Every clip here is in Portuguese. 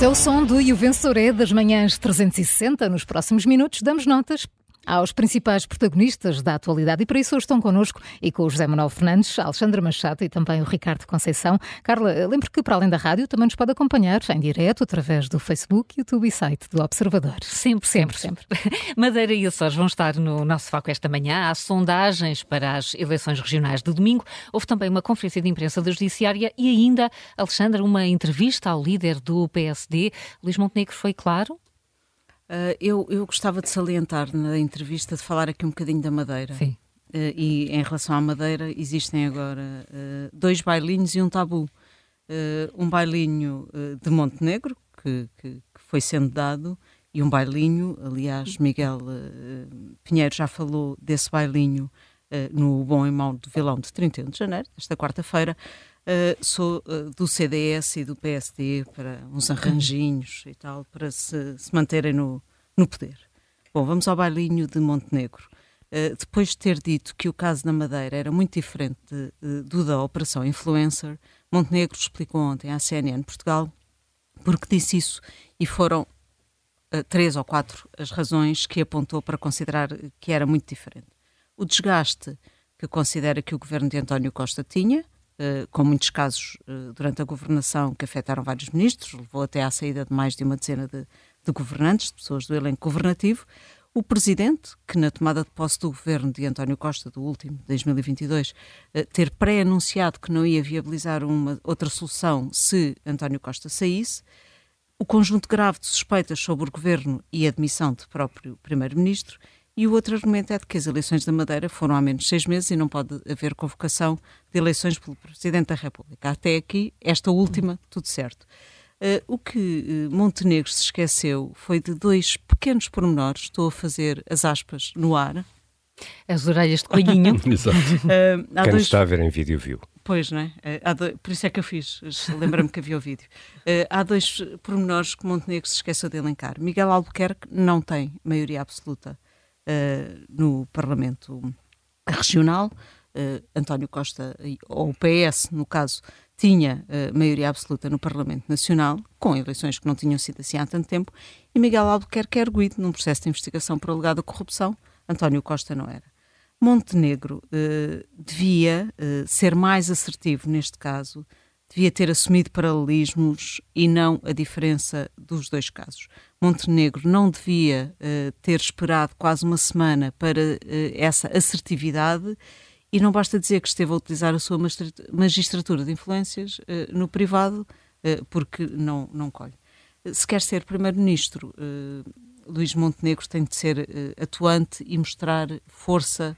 Este é o som do E o Vencedor é das manhãs 360. Nos próximos minutos damos notas aos principais protagonistas da atualidade. E para isso hoje estão connosco e com o José Manuel Fernandes, Alexandra Machado e também o Ricardo Conceição. Carla, lembro que para além da rádio também nos pode acompanhar em direto através do Facebook, YouTube e site do Observador. Sempre, sempre, sempre. Madeira e Açores vão estar no nosso foco esta manhã. Há sondagens para as eleições regionais de domingo. Houve também uma conferência de imprensa da Judiciária e ainda, Alexandra, uma entrevista ao líder do PSD. Luís Montenegro foi claro? Uh, eu, eu gostava de salientar na entrevista de falar aqui um bocadinho da Madeira. Sim. Uh, e em relação à Madeira, existem agora uh, dois bailinhos e um tabu. um bailinho de Montenegro, que, que, que, foi sendo dado, e um bailinho, aliás, Miguel Pinheiro já falou desse bailinho no Bom e Mau do Vilão de 31 de janeiro, esta quarta-feira. Uh, sou uh, do CDS e do PSD para uns arranjinhos e tal, para se, se manterem no, no poder. Bom, vamos ao bailinho de Montenegro. Uh, depois de ter dito que o caso da Madeira era muito diferente de, do da Operação Influencer, Montenegro explicou ontem à CNN Portugal porque disse isso e foram três ou quatro as razões que apontou para considerar que era muito diferente. O desgaste que considera que o governo de António Costa tinha, com muitos casos uh, durante a governação que afetaram vários ministros, levou até à saída de mais de uma dezena de, de governantes, de pessoas do elenco governativo. O presidente, que na tomada de posse do governo de António Costa, do último, 2022, uh, ter pré-anunciado que não ia viabilizar uma outra solução se António Costa saísse. O conjunto grave de suspeitas sobre o governo e a admissão do próprio primeiro-ministro e o outro argumento é de que as eleições da Madeira foram há menos de seis meses e não pode haver convocação de eleições pelo Presidente da República. Até aqui, esta última, tudo certo. Uh, o que uh, Montenegro se esqueceu foi de dois pequenos pormenores, estou a fazer as aspas no ar. As orelhas de coelhinho. Exato. Uh, Quem dois... está a ver em vídeo viu. Pois, não é? Do... Por isso é que eu fiz, lembra-me que havia o vídeo. há dois pormenores que Montenegro se esqueceu de elencar. Miguel Albuquerque não tem maioria absoluta uh, no Parlamento Regional. Uh, António Costa, ou o PS, no caso, tinha uh, maioria absoluta no Parlamento Nacional, com eleições que não tinham sido assim há tanto tempo, e Miguel Albuquerque é erguido num processo de investigação por alegada corrupção. António Costa não era. Montenegro uh, devia uh, ser mais assertivo neste caso, devia ter assumido paralelismos e não a diferença dos dois casos. Montenegro não devia uh, ter esperado quase uma semana para uh, essa assertividade e não basta dizer que esteve a utilizar a sua magistratura de influências uh, no privado, porque não, não colhe. Se quer ser primeiro-ministro, Luís Montenegro tem de ser atuante e mostrar força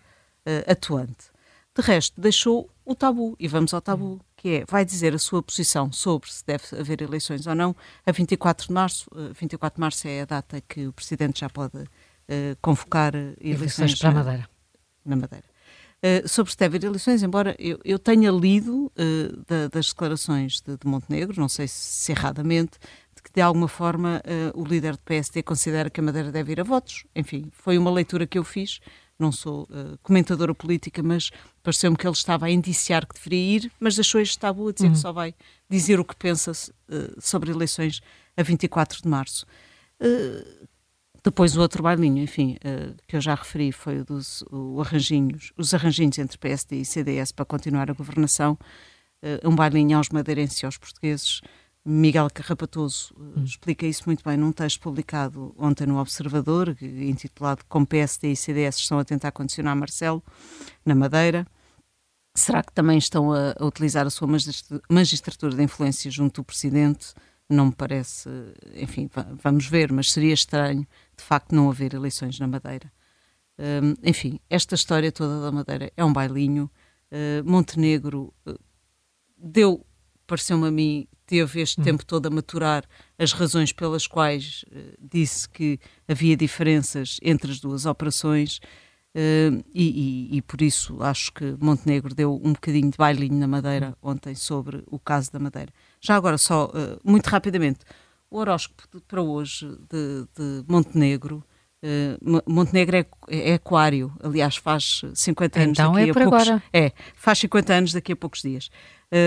atuante. De resto, deixou o tabu, e vamos ao tabu que é, vai dizer a sua posição sobre se deve haver eleições ou não a 24 de março. 24 eh, de março é a data que o Presidente já pode uh, convocar eleições, eleições para a Madeira. Na Madeira. Uh, sobre se deve haver eleições, embora eu, eu tenha lido uh, da, das declarações de, de, Montenegro, não sei se, se erradamente, de que de alguma forma o líder do PSD considera que a Madeira deve ir a votos. Enfim, foi uma leitura que eu fiz não sou uh, comentadora política, mas pareceu-me que ele estava a indiciar que deveria ir, mas deixou este tabu a dizer uhum. que só vai dizer o que pensa uh, sobre eleições a 24 de março. Uh, depois o outro bailinho, enfim, que eu já referi, foi o dos o arranjinhos, os arranjinhos entre PSD e CDS para continuar a governação, um bailinho aos madeirenses e aos portugueses, Miguel Carrapatoso hum. explica isso muito bem num texto publicado ontem no Observador, intitulado Como PSD e CDS estão a tentar condicionar Marcelo na Madeira. Será que também estão a, a utilizar a sua magistratura de influência junto do Presidente? Não me parece, enfim, vamos ver, mas seria estranho de facto não haver eleições na Madeira. Um, enfim, esta história toda da Madeira é um bailinho. Uh, Montenegro uh, deu, pareceu-me a mim, teve este hum. tempo todo a maturar as razões pelas quais uh, disse que havia diferenças entre as duas operações uh, e, e, e, por isso acho que Montenegro deu um bocadinho de bailinho na Madeira hum. ontem sobre o caso da Madeira. Já agora, só uh, muito rapidamente, o horóscopo de, para hoje de, de Montenegro Uh, Montenegro é, é, aquário, aliás, faz 50 anos então daqui é a poucos agora. É, faz 50 anos daqui a poucos dias.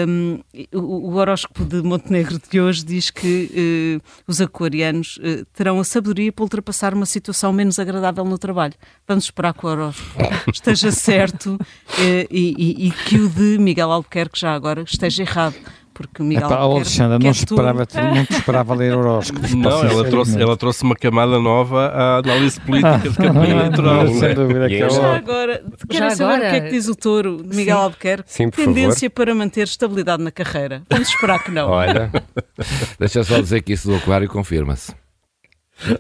Um, o, o, horóscopo de Montenegro de hoje diz que uh, os aquarianos uh, terão a sabedoria para ultrapassar uma situação menos agradável no trabalho. Vamos esperar que o horóscopo esteja certo e, e, e que o de Miguel Albuquerque já agora esteja errado porque o Miguel Epá, quer, Alexandra, não, esperava, tu... não te esperava ler horóscopos. Não, ela trouxe, ela trouxe uma camada nova à análise política de campanha eleitoral. Sem dúvida que já agora, quero saber agora? o que é que diz o touro de Miguel Sim. Albuquerque. Sim, Tendência favor. para manter estabilidade na carreira. Vamos esperar que não. Olha, deixa só dizer que isso do aquário confirma-se.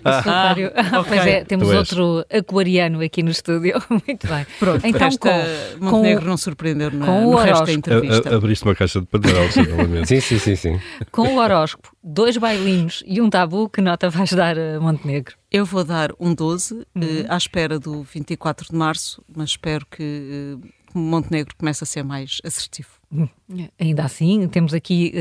Ah, okay. Pois é, temos outro aquariano aqui no estúdio. Muito bem. Pronto, então com, Montenegro com, não surpreendeu na, com no resto da entrevista. A, abriste uma caixa de Pandora, sim, sim, sim, sim. Com o horóscopo, dois bailinhos e um tabu, que nota vais dar a Montenegro? Eu vou dar um 12, uhum. eh, à espera do 24 de março, mas espero que eh, Montenegro comece a ser mais assertivo. Ainda assim, temos aqui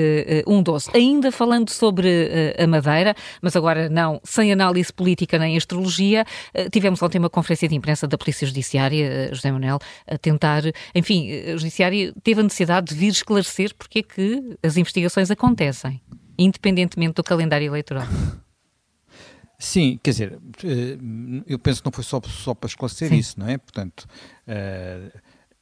uh, um doce. Ainda falando sobre uh, a Madeira, mas agora não sem análise política nem astrologia, uh, tivemos ontem uma conferência de imprensa da Polícia Judiciária, José Manuel, a tentar, enfim, a Judiciária teve a necessidade de vir esclarecer porque é que as investigações acontecem, independentemente do calendário eleitoral. Sim, quer dizer, eu penso que não foi só, só para esclarecer Sim. isso, não é? Portanto,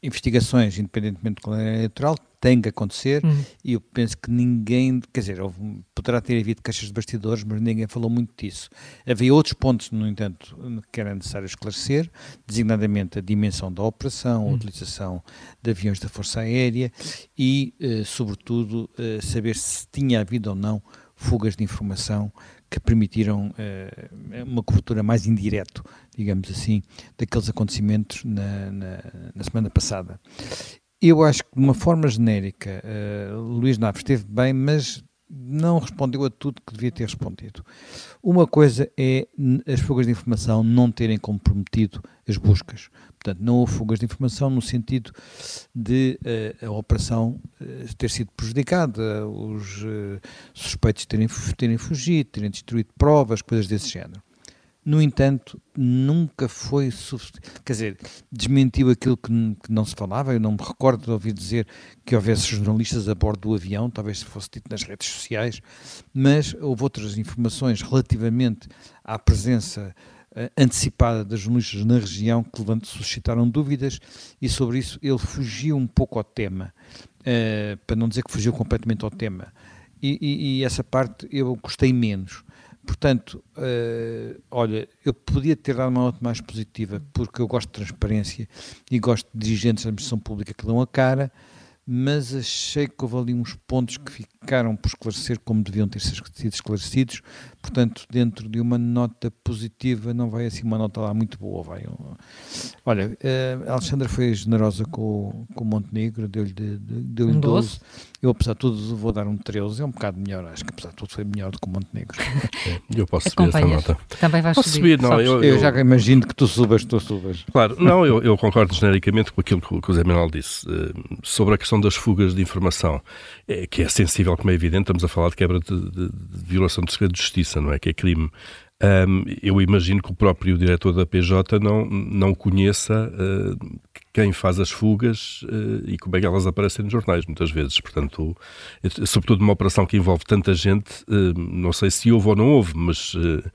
investigações, independentemente do calendário eleitoral, têm que acontecer uhum. e eu penso que ninguém, quer dizer, houve, poderá ter havido caixas de bastidores, mas ninguém falou muito disso. Havia outros pontos, no entanto, que era necessário esclarecer, designadamente a dimensão da operação, uhum. a utilização de aviões da Força Aérea e, eh, sobretudo, eh, saber se tinha havido ou não fugas de informação que permitiram uh, uma cobertura mais indireta, digamos assim, daqueles acontecimentos na, na, na, semana passada. Eu acho que, de uma forma genérica, uh, Luís Naves esteve bem, mas não respondeu a tudo que devia ter respondido. Uma coisa é as fugas de informação não terem comprometido as buscas. Portanto, não houve fugas de informação no sentido de uh, a operação uh, ter sido prejudicada, os uh, suspeitos terem, terem fugido, terem destruído provas, coisas desse género. No entanto, nunca foi suficiente. Quer dizer, desmentiu aquilo que, que, não se falava. Eu não me recordo de ouvir dizer que houvesse jornalistas a bordo do avião, talvez fosse dito nas redes sociais, mas houve outras informações relativamente à presença uh, antecipada das jornalistas na região que suscitaram dúvidas e sobre isso ele fugiu um pouco ao tema, uh, para não dizer que fugiu completamente ao tema. E, e, e essa parte eu gostei menos. Portanto, uh, olha, eu podia ter dado uma nota mais positiva, porque eu gosto de transparência e gosto de dirigentes da administração pública que dão a cara, mas achei que houve ali uns pontos que ficaram por esclarecer como deviam ter sido esclarecidos. Portanto, dentro de uma nota positiva, não vai assim uma nota lá muito boa. Vai. Olha, a Alexandra foi generosa com, com o Montenegro, deu-lhe de, de, deu um 12. Eu, apesar de tudo, vou dar um 13. É um bocado melhor, acho que apesar de tudo foi melhor do que o Montenegro. eu posso subir essa nota. Também vais posso subir. subir não, eu, eu, eu, já imagino que tu subas, tu subas. Claro, não, eu, eu concordo genericamente com aquilo que, o Zé Manuel disse. Uh, sobre a questão das fugas de informação, é, que é sensível, como é evidente, estamos a falar de quebra de, de, de violação de segredo de justiça, não é? Que é crime. Um, eu imagino que o próprio diretor da PJ não, não conheça uh, quem faz as fugas uh, e como é que elas aparecem nos jornais, muitas vezes. Portanto, sobretudo numa operação que envolve tanta gente, uh, não sei se houve ou não houve, mas uh,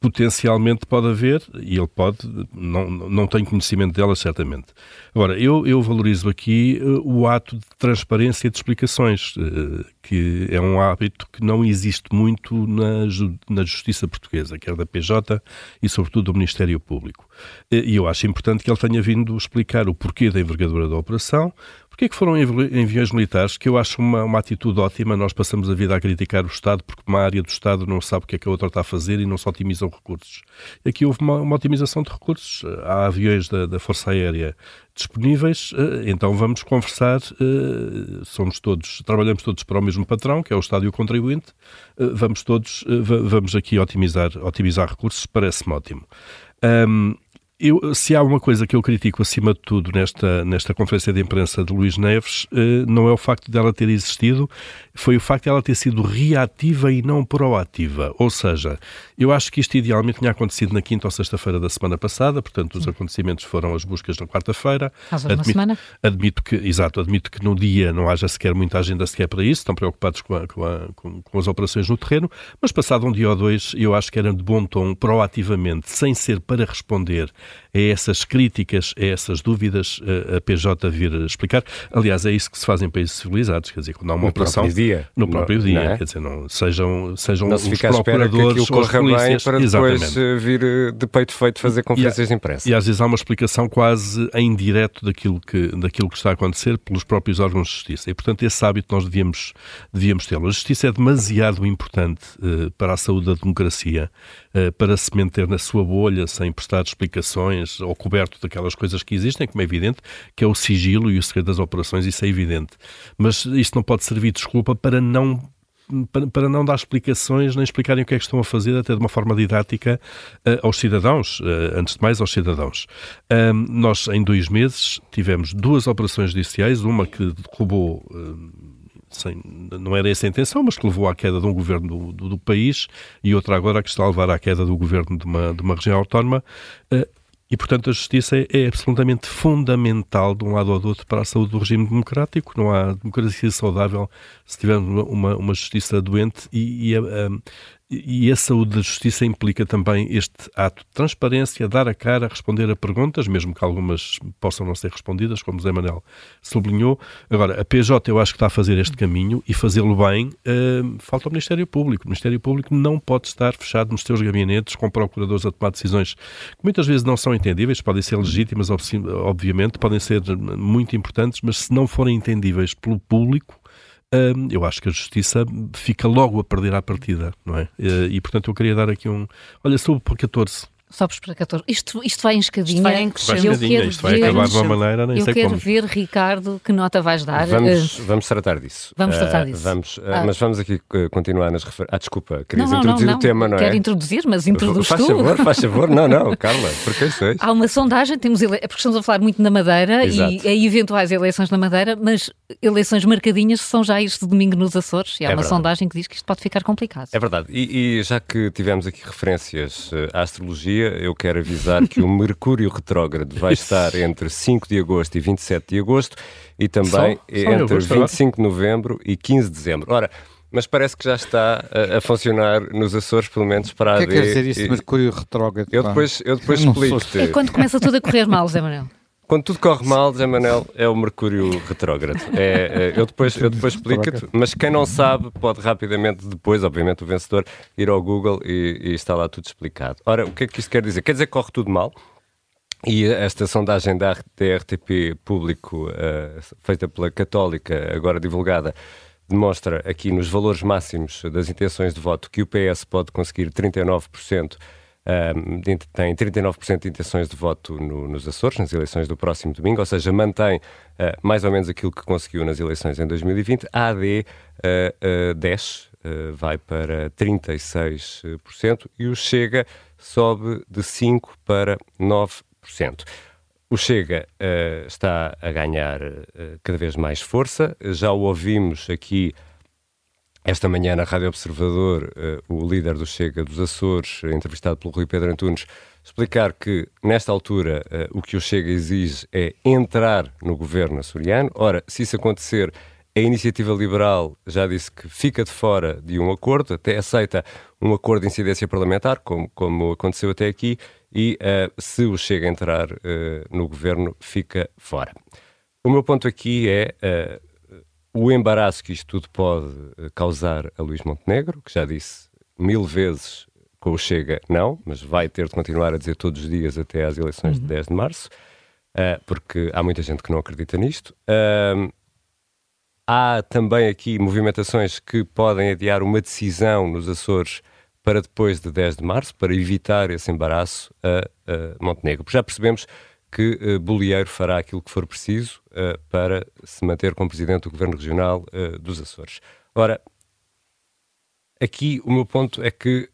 potencialmente pode haver, e ele pode, não, não tem conhecimento delas, certamente. Agora, eu, eu valorizo aqui o ato de transparência de explicações, que é um hábito que não existe muito na, na justiça portuguesa, quer da PJ e, sobretudo, do Ministério Público. E eu acho importante que ele tenha vindo explicar o porquê da envergadura da operação, Porquê que foram enviões militares? Que eu acho uma, uma atitude ótima. Nós passamos a vida a criticar o Estado porque uma área do Estado não sabe o que é que a outra está a fazer e não se otimizam recursos. Aqui houve uma, uma otimização de recursos. Há aviões da, da Força Aérea disponíveis, eh, então vamos conversar. Eh, somos todos, trabalhamos todos para o mesmo patrão, que é o Estado e o contribuinte. Eh, vamos todos, vamos aqui otimizar, otimizar recursos, parece-me ótimo. Um, eu, se há uma coisa que eu critico acima de tudo nesta, nesta conferência de imprensa de Luís Neves, uh, não é o facto dela ter existido, foi o facto dela ter sido reativa e não proativa. Ou seja, eu acho que isto idealmente tinha acontecido na quinta ou sexta-feira da semana passada, portanto, os acontecimentos foram as buscas na quarta-feira. Admito, semana? Admito que, exato, admito que no dia não haja sequer muita agenda sequer para isso, estão preocupados com, a, com, a, com, com as operações no terreno, mas passado um dia ou dois, eu acho que era de bom tom, proativamente, sem ser para responder a essas críticas, a essas dúvidas, a, a PJ vir explicar. Aliás, é isso que se faz em países civilizados, quer dizer, quando há uma no operação. Próprio dia. No próprio dia, é? quer dizer, não, sejam, sejam não os se fica procuradores ou polícias. para exatamente. depois eh, vir eh, de peito feito fazer conferências de imprensa. E às vezes há uma explicação quase em direto daquilo que, daquilo que está a acontecer pelos próprios órgãos de justiça. E, portanto, esse hábito nós devíamos, devíamos tê-lo. A justiça é demasiado importante uh, para a saúde da democracia, uh, para se manter na sua bolha sem prestar explicações ou coberto daquelas coisas que existem, como é evidente, que é o sigilo e o segredo das operações, isso é evidente. Mas isto não pode servir de desculpa para não para, não dar explicações, nem explicarem o que é que estão a fazer, até de uma forma didática, uh, aos cidadãos, uh, antes de mais aos cidadãos. Nós, em dois meses, tivemos duas operações judiciais, uma que derrubou. Uh, sem, não era essa a intenção, mas que levou à queda de um governo do, do, do país, e outra agora que está a levar à queda do governo de uma, de uma região autónoma. E, portanto, a justiça é, absolutamente fundamental de um lado ou do outro para a saúde do regime democrático. Não há democracia saudável se tivermos uma, uma justiça doente e, e a, e a saúde da justiça implica também este ato de transparência, dar a cara, responder a perguntas, mesmo que algumas possam não ser respondidas, como Zé Manel sublinhou. Agora, a PJ eu acho que está a fazer este caminho e fazê-lo bem. Uh, falta o Ministério Público. O Ministério Público não pode estar fechado nos seus gabinetes com procuradores a tomar decisões que muitas vezes não são entendíveis, podem ser legítimas, obviamente, podem ser muito importantes, mas se não forem entendíveis pelo público, eu acho que a justiça fica logo a perder a partida, não é? E, portanto, eu queria dar aqui um. Olha, sobre por 14 sobes para 14. Isto, isto vai em escadinha. Isto vai em crescendo. Eu quero isto vai ver, acabar de uma maneira, nem eu sei quero como. ver, Ricardo, que nota vais dar. Vamos, uh, vamos tratar disso. Vamos tratar uh, disso. Vamos, uh, ah. Mas vamos aqui continuar nas referências. Ah, desculpa, querias não, não, introduzir não, o tema, não quero é? Quero introduzir, mas introduz faz tu. Faz favor, faz favor. Não, não, Carla, porque sois. Há uma sondagem, temos ele... porque estamos a falar muito na Madeira Exato. e em eventuais eleições na Madeira, mas eleições marcadinhas são já este domingo nos Açores e há é uma verdade. sondagem que diz que isto pode ficar complicado. É verdade. E, e já que tivemos aqui referências à astrologia, eu quero avisar que o Mercúrio retrógrado vai estar entre 5 de agosto e 27 de agosto e também Só? Só entre agosto, 25 de novembro e 15 de dezembro. Ora, mas parece que já está a, a, funcionar nos Açores, pelo menos para a O que é que quer dizer isso de Mercúrio retrógrado? Eu depois, eu depois explico-te. É quando começa tudo a correr mal, Zé Manuel. Quando tudo corre mal, Zé Manel, é o Mercúrio retrógrado. É, é, eu depois, eu depois explico-te, mas quem não sabe pode rapidamente, depois, obviamente, o vencedor, ir ao Google e, e está lá tudo explicado. Ora, o que é que isto quer dizer? Quer dizer que corre tudo mal? E esta sondagem da, RTP Público, uh, feita pela Católica, agora divulgada, demonstra aqui nos valores máximos das intenções de voto que o PS pode conseguir 39%. Tem 39% de intenções de voto no, nos Açores, nas eleições do próximo domingo, ou seja, mantém uh, mais ou menos aquilo que conseguiu nas eleições em 2020. A AD uh, uh, desce, vai para 36% e o Chega sobe de 5% para 9%. O Chega está a ganhar cada vez mais força. Já o ouvimos aqui esta manhã na Rádio Observador, uh, o líder do Chega dos Açores, entrevistado pelo Rui Pedro Antunes, explicar que, nesta altura, o que o Chega exige é entrar no governo açoriano. Ora, se isso acontecer, a iniciativa liberal já disse que fica de fora de um acordo, até aceita um acordo de incidência parlamentar, como, como aconteceu até aqui, e uh, se o Chega entrar no governo, fica fora. O meu ponto aqui é o embaraço que isto tudo pode causar a Luís Montenegro, que já disse mil vezes com o Chega não, mas vai ter de continuar a dizer todos os dias até às eleições uhum. de 10 de março, porque há muita gente que não acredita nisto. há também aqui movimentações que podem adiar uma decisão nos Açores para depois de 10 de março, para evitar esse embaraço a, a Montenegro. Já percebemos que uh, Bolieiro fará aquilo que for preciso uh, para se manter como presidente do Governo Regional uh, dos Açores. Ora, aqui o meu ponto é que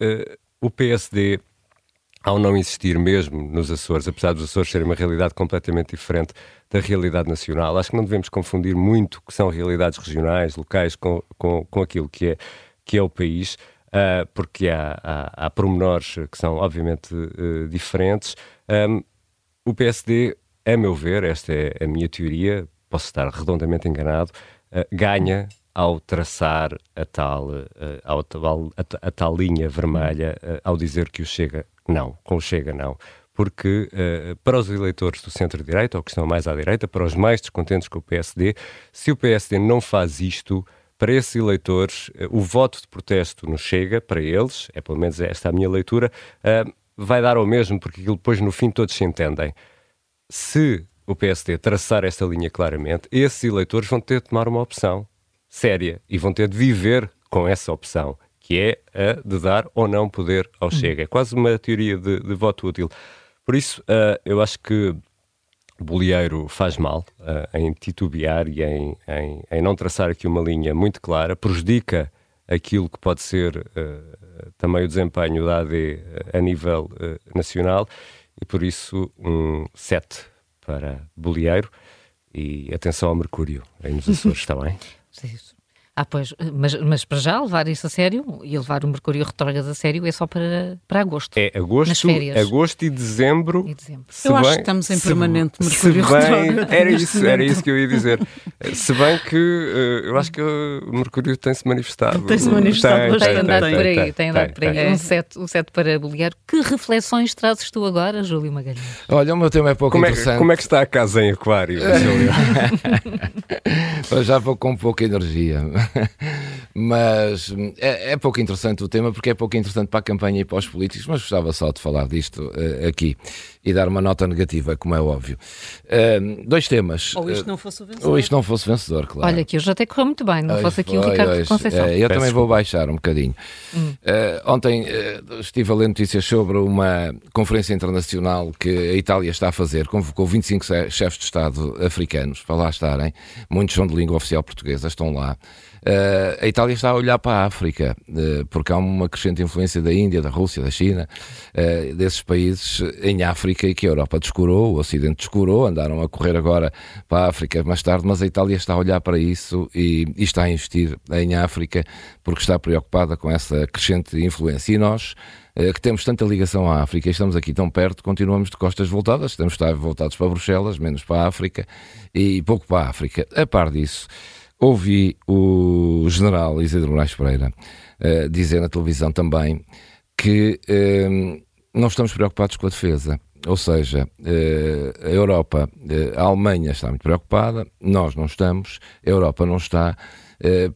o PSD ao não existir mesmo nos Açores, apesar dos Açores serem uma realidade completamente diferente da realidade nacional, acho que não devemos confundir muito o que são realidades regionais, locais, com, com, com aquilo que é, que é o país, uh, porque há, há, há pormenores que são obviamente uh, diferentes. Um, o PSD, a meu ver, esta é a minha teoria, posso estar redondamente enganado, uh, ganha ao traçar a tal, uh, a, a, tal linha vermelha, uh, ao dizer que o Chega não, com o Chega não. Porque uh, para os eleitores do centro-direita, ou que estão mais à direita, para os mais descontentes com o PSD, se o PSD não faz isto, para esses eleitores, o voto de protesto no Chega, para eles, é pelo menos esta a minha leitura, vai dar ao mesmo, porque aquilo depois no fim todos se entendem. Se o PSD traçar esta linha claramente, esses eleitores vão ter de tomar uma opção séria e vão ter de viver com essa opção, que é a de dar ou não poder ao hum. Chega. É quase uma teoria de, de voto útil. Por isso, uh, eu acho que Bolieiro faz mal uh, em titubear e em, em, em, não traçar aqui uma linha muito clara, prejudica aquilo que pode ser uh, também o desempenho da AD a nível nacional e por isso um 7 para Bolieiro e atenção ao Mercúrio aí nos Açores, está bem? Ah, pois, mas, mas para já levar isso a sério e levar o Mercúrio retrógrado a sério é só para, para agosto. É agosto, agosto e dezembro. E dezembro. Eu bem, acho que estamos em permanente Mercúrio retrógrado. Era isso, era isso que eu ia dizer. se bem que uh, eu acho que o Mercúrio tem-se manifestado. Tem-se manifestado tem, bastante. Tem andado por aí, tem andado por aí. Um set, um set para bolhar. Que reflexões trazes tu agora, Júlio Magalhães? Olha, o meu tema é pouco como interessante. É, como é que está a casa em aquário, Júlio? já vou com pouca energia. Mas é, é, pouco interessante o tema porque é pouco interessante para a campanha e para os políticos, mas gostava só de falar disto uh, aqui e dar uma nota negativa, como é óbvio. Uh, dois temas. Ou isto não fosse o vencedor. Ou isto não fosse vencedor, claro. Olha, que hoje até correu muito bem, não hoje fosse aqui foi, o Ricardo hoje, Conceição. É, eu Peço também vou baixar um bocadinho. Hum. Uh, ontem estive a ler notícias sobre uma conferência internacional que a Itália está a fazer, convocou 25 chefes de Estado africanos para lá estarem, muitos são de língua oficial portuguesa, estão lá. Uh, a Itália está a olhar para a África, uh, porque há uma crescente influência da Índia, da Rússia, da China, uh, desses países em África e que a Europa descurou, o Ocidente descurou, andaram a correr agora para a África mais tarde, mas a Itália está a olhar para isso e, e está a investir em África porque está preocupada com essa crescente influência. E nós, que temos tanta ligação à África e estamos aqui tão perto, continuamos de costas voltadas, estamos voltados para Bruxelas, menos para a África e pouco para a África. A par disso, ouvi o general Isidro Moraes Pereira uh, dizer na televisão também que uh, não estamos preocupados com a defesa. Ou seja, uh, a Europa, a Alemanha está muito preocupada, nós não estamos, a Europa não está,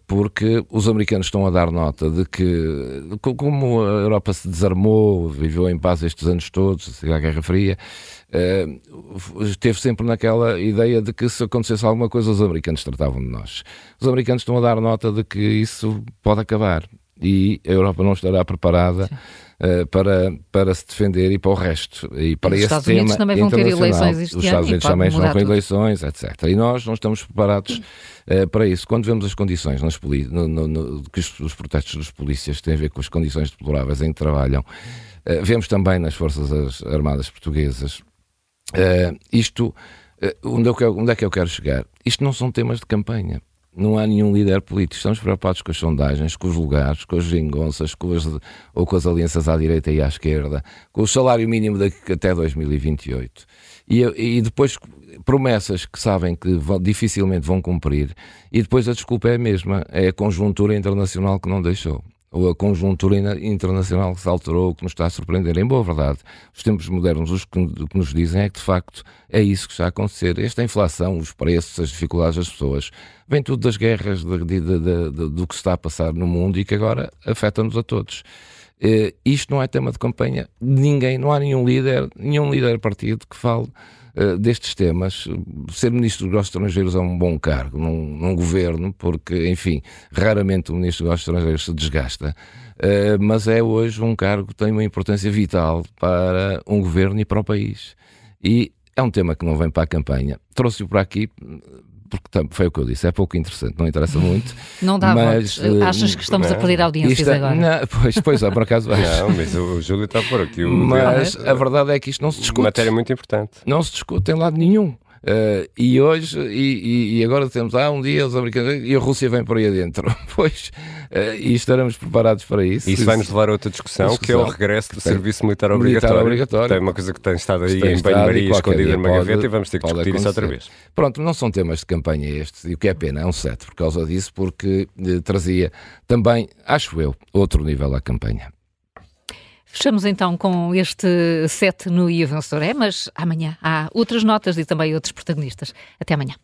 porque os americanos estão a dar nota de que, como a Europa se desarmou, viveu em paz estes anos todos, a Guerra Fria, uh, esteve sempre naquela ideia de que se acontecesse alguma coisa, os americanos tratavam de nós. Os americanos estão a dar nota de que isso pode acabar e a Europa não estará preparada uh, para, para se defender e para o resto. E para os esse Estados tema Unidos também vão ter eleições este Os Estados Unidos também estão com eleições, etc. E nós não estamos preparados uh, para isso. Quando vemos as condições nas no, no, no, que os, os protestos dos polícias têm a ver com as condições deploráveis em que trabalham, uh, vemos também nas Forças Armadas Portuguesas isto, onde, eu quero, onde é que eu quero chegar? Isto não são temas de campanha. Não há nenhum líder político. Estamos preocupados com as sondagens, com os lugares, com as gingonças, com as, ou com as alianças à direita e à esquerda, com o salário mínimo daqui até 2028. E, e depois promessas que sabem que vão, dificilmente vão cumprir, e depois a desculpa é a mesma, é a conjuntura internacional que não deixou ou a conjuntura internacional que se alterou, que nos está a surpreender. Em boa verdade, os tempos modernos, os que, que nos dizem é que, de facto, é isso que está a acontecer. Esta inflação, os preços, as dificuldades das pessoas, vem tudo das guerras, de, de, de, do que se está a passar no mundo e que agora afeta-nos a todos. Uh, isto não é tema de campanha ninguém, não há nenhum líder, nenhum líder partido que fale uh, destes temas. Ser Ministro dos Negócios Estrangeiros é um bom cargo num, num, governo, porque, enfim, raramente o Ministro dos Negócios Estrangeiros se desgasta, uh, mas é hoje um cargo que tem uma importância vital para um governo e para o país. E é um tema que não vem para a campanha. Trouxe-o para aqui porque foi o que eu disse, é pouco interessante, não interessa muito. Não dá mas, uh, Achas que estamos não, a perder audiências é, agora? Não, pois, pois é, por acaso Não, mas o, Júlio está por aqui. mas a verdade é que isto não se discute. Matéria muito importante. Não se discute em lado nenhum. Uh, e hoje, e, e, agora temos, ah, um dia os americanos, e a Rússia vem por aí adentro. pois, uh, e estaremos preparados para isso. Isso vai nos levar a outra discussão, discussão que é o regresso do serviço militar obrigatório. militar obrigatório. Tem uma coisa que tem estado aí tem em banho-maria escondida numa gaveta e vamos ter que discutir acontecer. isso outra vez. Pronto, não são temas de campanha estes, e o que é pena, é um set por causa disso, porque eh, trazia também, acho eu, outro nível à campanha. Fechamos então com este set no Ia Vencedor é, mas amanhã há outras notas e também outros protagonistas. Até amanhã.